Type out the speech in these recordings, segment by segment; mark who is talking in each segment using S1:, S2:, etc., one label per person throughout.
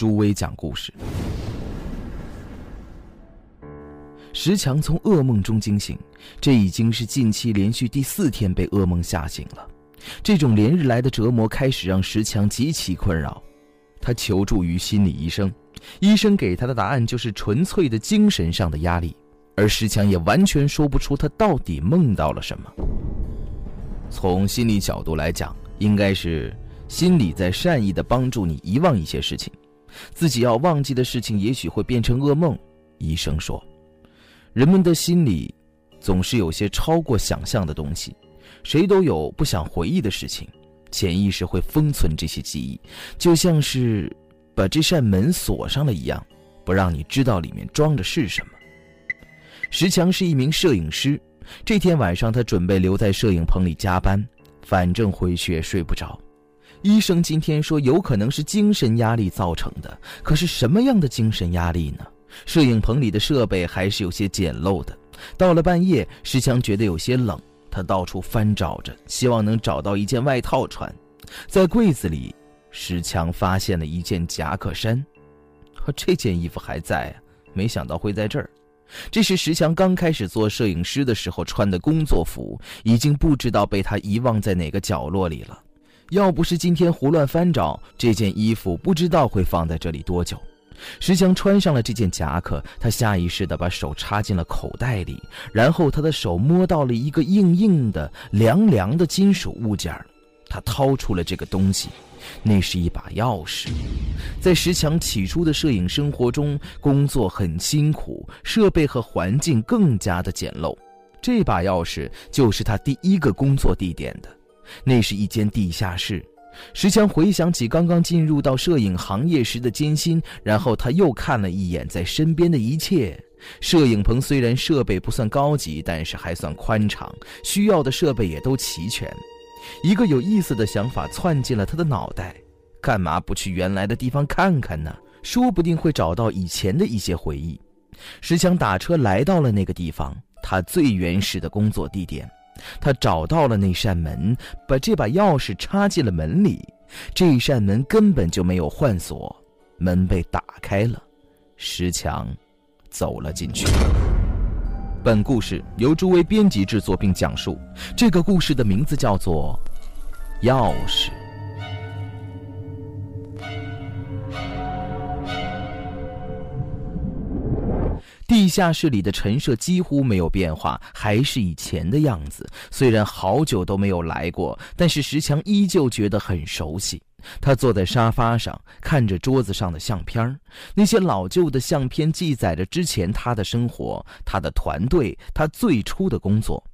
S1: 朱威讲故事。石强从噩梦中惊醒，这已经是近期连续第四天被噩梦吓醒了。这种连日来的折磨开始让石强极其困扰。他求助于心理医生，医生给他的答案就是纯粹的精神上的压力，而石强也完全说不出他到底梦到了什么。从心理角度来讲，应该是心理在善意的帮助你遗忘一些事情，自己要忘记的事情也许会变成噩梦。医生说，人们的心里总是有些超过想象的东西，谁都有不想回忆的事情，潜意识会封存这些记忆，就像是把这扇门锁上了一样，不让你知道里面装的是什么。石强是一名摄影师。这天晚上，他准备留在摄影棚里加班，反正回去也睡不着。医生今天说有可能是精神压力造成的，可是什么样的精神压力呢？摄影棚里的设备还是有些简陋的。到了半夜，石强觉得有些冷，他到处翻找着，希望能找到一件外套穿。在柜子里，石强发现了一件夹克衫，这件衣服还在啊，没想到会在这儿。这是石强刚开始做摄影师的时候穿的工作服，已经不知道被他遗忘在哪个角落里了。要不是今天胡乱翻找，这件衣服不知道会放在这里多久。石强穿上了这件夹克，他下意识地把手插进了口袋里，然后他的手摸到了一个硬硬的、凉凉的金属物件他掏出了这个东西。那是一把钥匙，在石强起初的摄影生活中，工作很辛苦，设备和环境更加的简陋。这把钥匙就是他第一个工作地点的，那是一间地下室。石强回想起刚刚进入到摄影行业时的艰辛，然后他又看了一眼在身边的一切。摄影棚虽然设备不算高级，但是还算宽敞，需要的设备也都齐全。一个有意思的想法窜进了他的脑袋，干嘛不去原来的地方看看呢？说不定会找到以前的一些回忆。石强打车来到了那个地方，他最原始的工作地点。他找到了那扇门，把这把钥匙插进了门里。这扇门根本就没有换锁，门被打开了，石强走了进去。本故事由朱威编辑制作并讲述。这个故事的名字叫做《钥匙》。地下室里的陈设几乎没有变化，还是以前的样子。虽然好久都没有来过，但是石强依旧觉得很熟悉。他坐在沙发上，看着桌子上的相片那些老旧的相片记载着之前他的生活、他的团队、他最初的工作。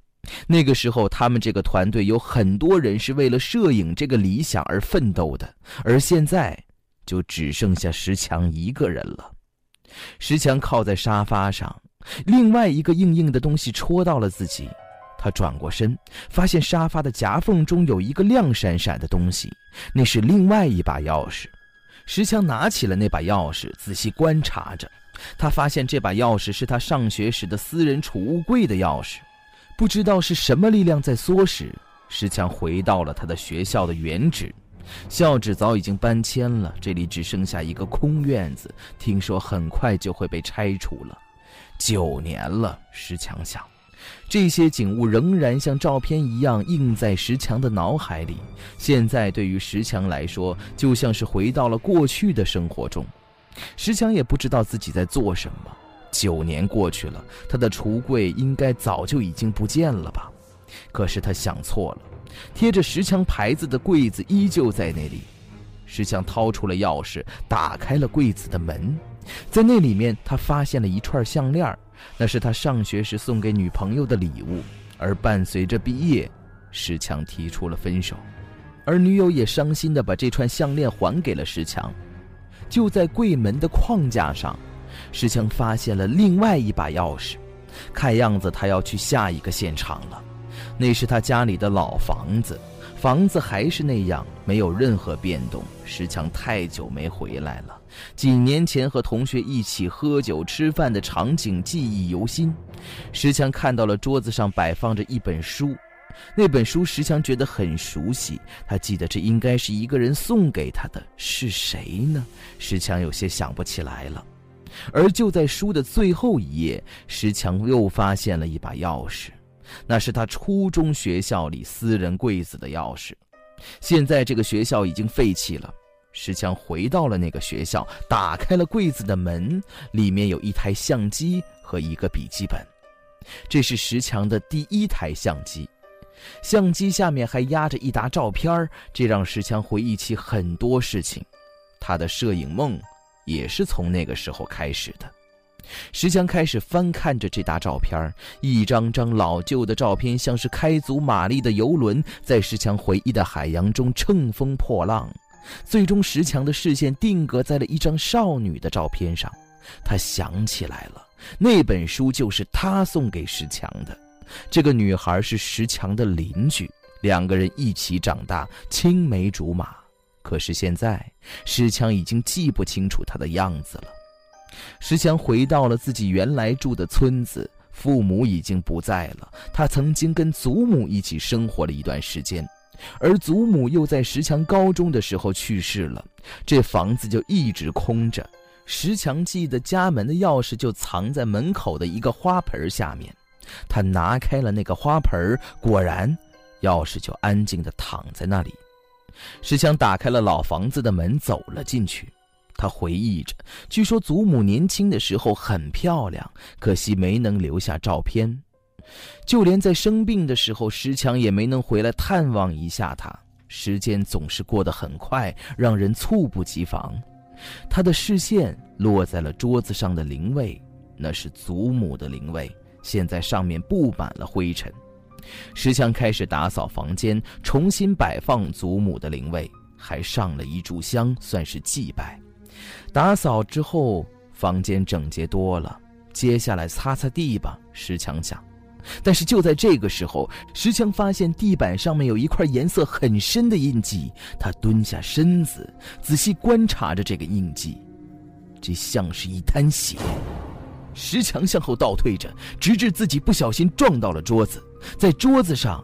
S1: 那个时候，他们这个团队有很多人是为了摄影这个理想而奋斗的，而现在，就只剩下石强一个人了。石强靠在沙发上，另外一个硬硬的东西戳到了自己。他转过身，发现沙发的夹缝中有一个亮闪闪的东西，那是另外一把钥匙。石强拿起了那把钥匙，仔细观察着。他发现这把钥匙是他上学时的私人储物柜的钥匙。不知道是什么力量在唆使石强回到了他的学校的原址。校址早已经搬迁了，这里只剩下一个空院子。听说很快就会被拆除了。九年了，石强想。这些景物仍然像照片一样印在石强的脑海里。现在对于石强来说，就像是回到了过去的生活中。石强也不知道自己在做什么。九年过去了，他的橱柜应该早就已经不见了吧？可是他想错了，贴着石强牌子的柜子依旧在那里。石强掏出了钥匙，打开了柜子的门，在那里面，他发现了一串项链那是他上学时送给女朋友的礼物，而伴随着毕业，石强提出了分手，而女友也伤心地把这串项链还给了石强。就在柜门的框架上，石强发现了另外一把钥匙。看样子他要去下一个现场了，那是他家里的老房子，房子还是那样，没有任何变动。石强太久没回来了，几年前和同学一起喝酒吃饭的场景记忆犹新。石强看到了桌子上摆放着一本书。那本书，石强觉得很熟悉，他记得这应该是一个人送给他的，是谁呢？石强有些想不起来了。而就在书的最后一页，石强又发现了一把钥匙，那是他初中学校里私人柜子的钥匙。现在这个学校已经废弃了，石强回到了那个学校，打开了柜子的门，里面有一台相机和一个笔记本，这是石强的第一台相机。相机下面还压着一沓照片这让石强回忆起很多事情。他的摄影梦也是从那个时候开始的。石强开始翻看着这沓照片一张张老旧的照片像是开足马力的游轮，在石强回忆的海洋中乘风破浪。最终，石强的视线定格在了一张少女的照片上。他想起来了，那本书就是他送给石强的。这个女孩是石强的邻居，两个人一起长大，青梅竹马。可是现在，石强已经记不清楚她的样子了。石强回到了自己原来住的村子，父母已经不在了。他曾经跟祖母一起生活了一段时间，而祖母又在石强高中的时候去世了，这房子就一直空着。石强记得家门的钥匙就藏在门口的一个花盆下面。他拿开了那个花盆，果然，钥匙就安静地躺在那里。石强打开了老房子的门，走了进去。他回忆着，据说祖母年轻的时候很漂亮，可惜没能留下照片。就连在生病的时候，石强也没能回来探望一下她。时间总是过得很快，让人猝不及防。他的视线落在了桌子上的灵位，那是祖母的灵位。现在上面布满了灰尘，石强开始打扫房间，重新摆放祖母的灵位，还上了一炷香，算是祭拜。打扫之后，房间整洁多了。接下来擦擦地吧，石强想。但是就在这个时候，石强发现地板上面有一块颜色很深的印记。他蹲下身子，仔细观察着这个印记，这像是一滩血。石强向后倒退着，直至自己不小心撞到了桌子，在桌子上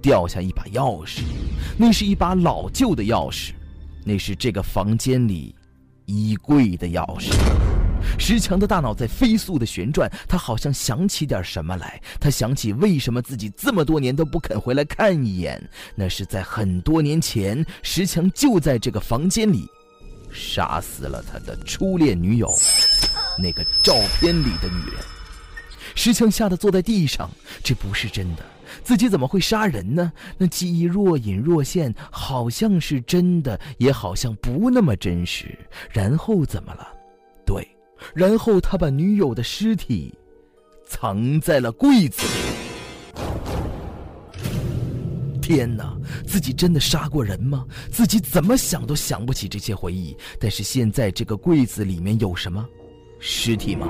S1: 掉下一把钥匙，那是一把老旧的钥匙，那是这个房间里衣柜的钥匙。石强的大脑在飞速的旋转，他好像想起点什么来。他想起为什么自己这么多年都不肯回来看一眼，那是在很多年前，石强就在这个房间里杀死了他的初恋女友。那个照片里的女人，石强吓得坐在地上。这不是真的，自己怎么会杀人呢？那记忆若隐若现，好像是真的，也好像不那么真实。然后怎么了？对，然后他把女友的尸体藏在了柜子里。天哪，自己真的杀过人吗？自己怎么想都想不起这些回忆。但是现在这个柜子里面有什么？尸体吗？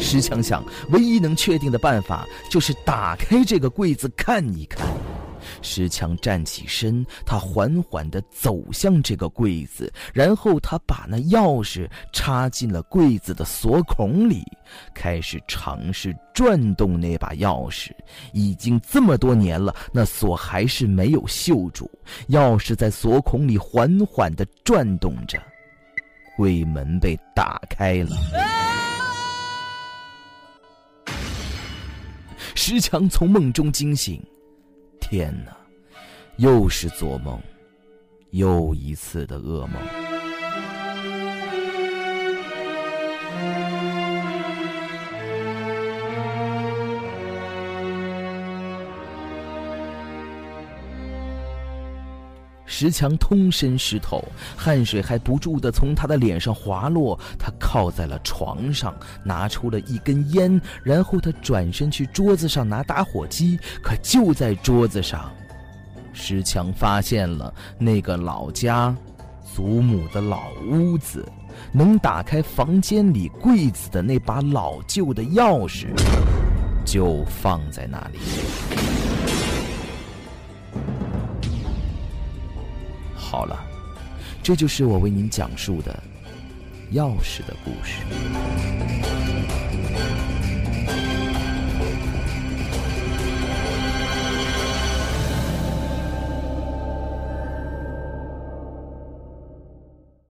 S1: 石强想，唯一能确定的办法就是打开这个柜子看一看。石强站起身，他缓缓地走向这个柜子，然后他把那钥匙插进了柜子的锁孔里，开始尝试转动那把钥匙。已经这么多年了，那锁还是没有锈住，钥匙在锁孔里缓缓地转动着。柜门被打开了，石强从梦中惊醒。天哪，又是做梦，又一次的噩梦。石强通身湿透，汗水还不住地从他的脸上滑落。他靠在了床上，拿出了一根烟，然后他转身去桌子上拿打火机。可就在桌子上，石强发现了那个老家，祖母的老屋子。能打开房间里柜子的那把老旧的钥匙，就放在那里。好了，这就是我为您讲述的钥匙的故事。